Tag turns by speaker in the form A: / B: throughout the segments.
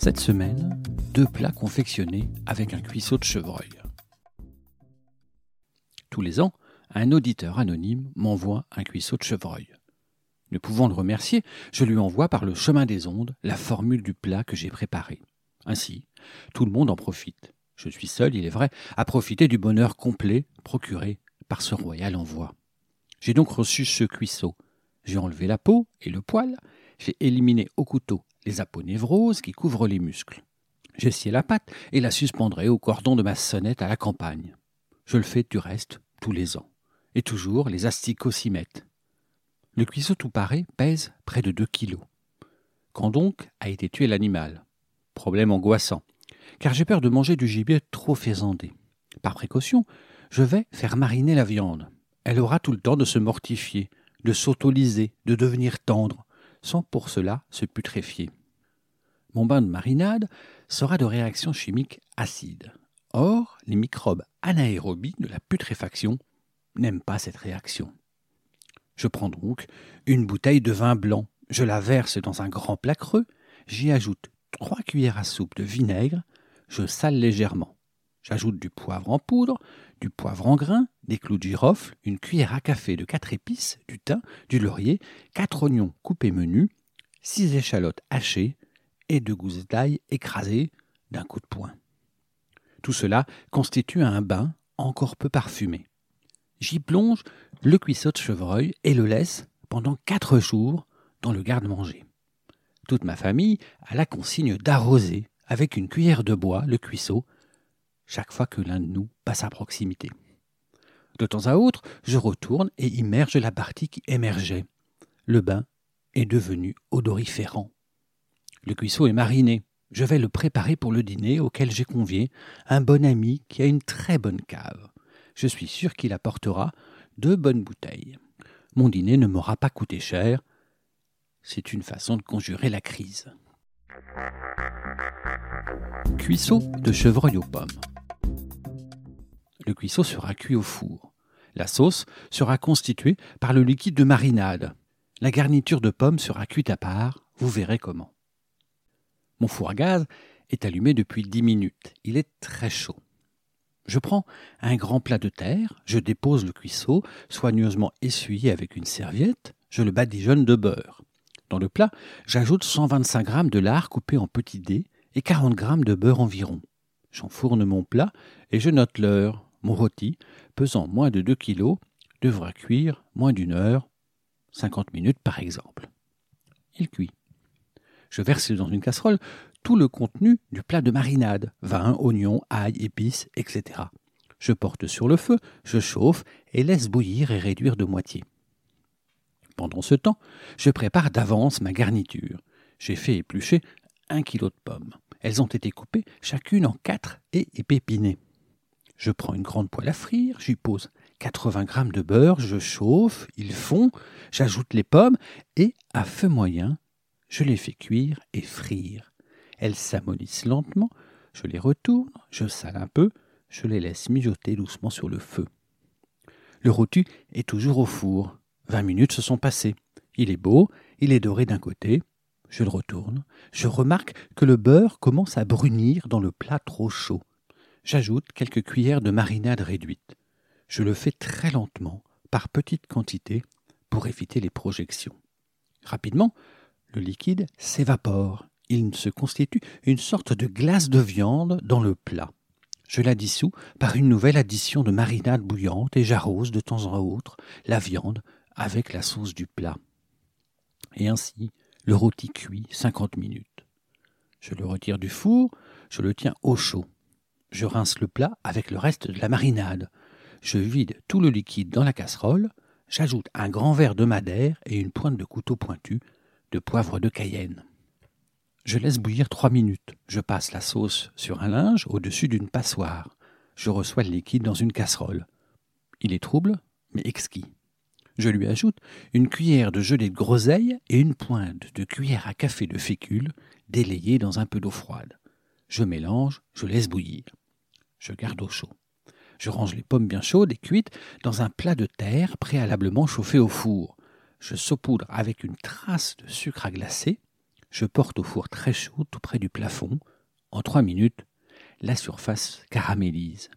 A: Cette semaine, deux plats confectionnés avec un cuisseau de chevreuil. Tous les ans, un auditeur anonyme m'envoie un cuisseau de chevreuil. Ne pouvant le remercier, je lui envoie par le chemin des ondes la formule du plat que j'ai préparé. Ainsi, tout le monde en profite. Je suis seul, il est vrai, à profiter du bonheur complet procuré par ce royal envoi. J'ai donc reçu ce cuisseau. J'ai enlevé la peau et le poil, j'ai éliminé au couteau les aponévroses qui couvrent les muscles. Scié la pâte et la suspendrai au cordon de ma sonnette à la campagne. Je le fais du reste tous les ans. Et toujours les asticots s'y mettent. Le cuisseau tout paré pèse près de deux kilos. Quand donc a été tué l'animal? Problème angoissant, car j'ai peur de manger du gibier trop faisandé. Par précaution, je vais faire mariner la viande. Elle aura tout le temps de se mortifier, de s'autoliser, de devenir tendre, sans pour cela se putréfier. Mon bain de marinade sera de réaction chimique acide. Or, les microbes anaérobies de la putréfaction n'aiment pas cette réaction. Je prends donc une bouteille de vin blanc, je la verse dans un grand plat creux, j'y ajoute trois cuillères à soupe de vinaigre, je sale légèrement. J'ajoute du poivre en poudre, du poivre en grains, des clous de girofle, une cuillère à café de quatre épices, du thym, du laurier, quatre oignons coupés menus, six échalotes hachées et gousses d'ail écrasées d'un coup de poing. Tout cela constitue un bain encore peu parfumé. J'y plonge le cuisseau de chevreuil et le laisse pendant quatre jours dans le garde-manger. Toute ma famille a la consigne d'arroser avec une cuillère de bois le cuisseau chaque fois que l'un de nous passe à proximité. De temps à autre, je retourne et immerge la partie qui émergeait. Le bain est devenu odoriférant. Le cuisseau est mariné. Je vais le préparer pour le dîner auquel j'ai convié un bon ami qui a une très bonne cave. Je suis sûr qu'il apportera deux bonnes bouteilles. Mon dîner ne m'aura pas coûté cher. C'est une façon de conjurer la crise. Cuisseau de chevreuil aux pommes. Le cuisseau sera cuit au four. La sauce sera constituée par le liquide de marinade. La garniture de pommes sera cuite à part, vous verrez comment. Mon four à gaz est allumé depuis dix minutes. Il est très chaud. Je prends un grand plat de terre, je dépose le cuisseau, soigneusement essuyé avec une serviette, je le badigeonne de beurre. Dans le plat, j'ajoute 125 g de lard coupé en petits dés et 40 g de beurre environ. J'enfourne mon plat et je note l'heure. Mon rôti, pesant moins de 2 kg, devra cuire moins d'une heure, 50 minutes par exemple. Il cuit. Je verse dans une casserole tout le contenu du plat de marinade, vin, oignons, ail, épices, etc. Je porte sur le feu, je chauffe et laisse bouillir et réduire de moitié. Pendant ce temps, je prépare d'avance ma garniture. J'ai fait éplucher un kilo de pommes. Elles ont été coupées chacune en quatre et épinées. Je prends une grande poêle à frire, j'y pose 80 g de beurre, je chauffe, ils fond, j'ajoute les pommes et, à feu moyen, je les fais cuire et frire. Elles s'amollissent lentement, je les retourne, je sale un peu, je les laisse mijoter doucement sur le feu. Le rôti est toujours au four. Vingt minutes se sont passées. Il est beau, il est doré d'un côté. Je le retourne. Je remarque que le beurre commence à brunir dans le plat trop chaud. J'ajoute quelques cuillères de marinade réduite. Je le fais très lentement, par petites quantités, pour éviter les projections. Rapidement, le liquide s'évapore. Il se constitue une sorte de glace de viande dans le plat. Je la dissous par une nouvelle addition de marinade bouillante et j'arrose de temps en autre la viande avec la sauce du plat. Et ainsi, le rôti cuit cinquante minutes. Je le retire du four, je le tiens au chaud. Je rince le plat avec le reste de la marinade. Je vide tout le liquide dans la casserole, j'ajoute un grand verre de madère et une pointe de couteau pointu de poivre de Cayenne. Je laisse bouillir trois minutes. Je passe la sauce sur un linge au-dessus d'une passoire. Je reçois le liquide dans une casserole. Il est trouble, mais exquis. Je lui ajoute une cuillère de gelée de groseille et une pointe de cuillère à café de fécule délayée dans un peu d'eau froide. Je mélange, je laisse bouillir. Je garde au chaud. Je range les pommes bien chaudes et cuites dans un plat de terre préalablement chauffé au four. Je saupoudre avec une trace de sucre à glacer. Je porte au four très chaud tout près du plafond. En trois minutes, la surface caramélise.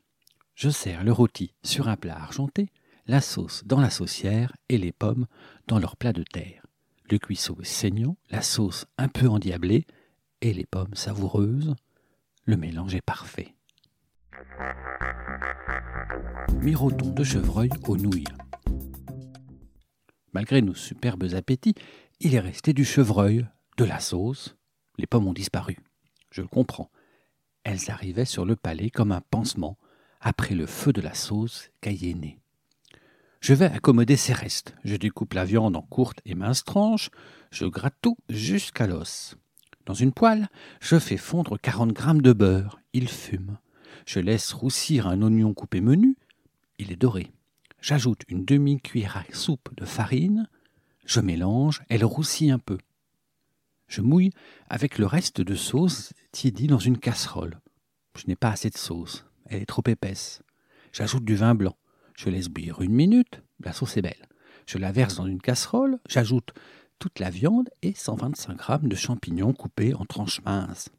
A: Je sers le rôti sur un plat argenté, la sauce dans la saucière et les pommes dans leur plat de terre. Le cuisseau est saignant, la sauce un peu endiablée et les pommes savoureuses. Le mélange est parfait. Miroton de chevreuil aux nouilles. Malgré nos superbes appétits, il est resté du chevreuil, de la sauce. Les pommes ont disparu. Je le comprends. Elles arrivaient sur le palais comme un pansement après le feu de la sauce cayennée. Je vais accommoder ces restes. Je découpe la viande en courtes et minces tranches. Je gratte tout jusqu'à l'os. Dans une poêle, je fais fondre 40 grammes de beurre. Il fume. Je laisse roussir un oignon coupé menu. Il est doré. J'ajoute une demi-cuillère à soupe de farine. Je mélange. Elle roussit un peu. Je mouille avec le reste de sauce tiédie dans une casserole. Je n'ai pas assez de sauce. Elle est trop épaisse. J'ajoute du vin blanc. Je laisse bouillir une minute. La sauce est belle. Je la verse dans une casserole. J'ajoute toute la viande et 125 g de champignons coupés en tranches minces.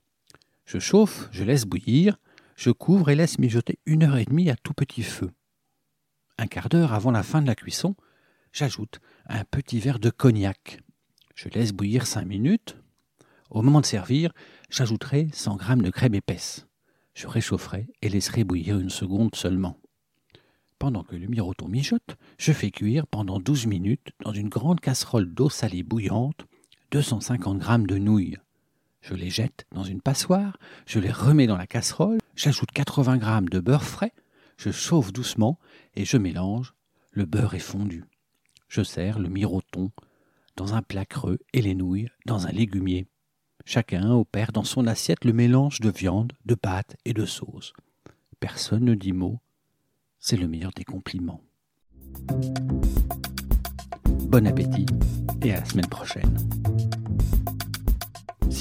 A: Je chauffe, je laisse bouillir, je couvre et laisse mijoter une heure et demie à tout petit feu. Un quart d'heure avant la fin de la cuisson, j'ajoute un petit verre de cognac. Je laisse bouillir cinq minutes. Au moment de servir, j'ajouterai 100 g de crème épaisse. Je réchaufferai et laisserai bouillir une seconde seulement. Pendant que le miroton mijote, je fais cuire pendant 12 minutes dans une grande casserole d'eau salée bouillante 250 g de nouilles. Je les jette dans une passoire, je les remets dans la casserole, j'ajoute 80 g de beurre frais, je chauffe doucement et je mélange. Le beurre est fondu. Je sers le miroton dans un plat creux et les nouilles dans un légumier. Chacun opère dans son assiette le mélange de viande, de pâte et de sauce. Personne ne dit mot, c'est le meilleur des compliments. Bon appétit et à la semaine prochaine.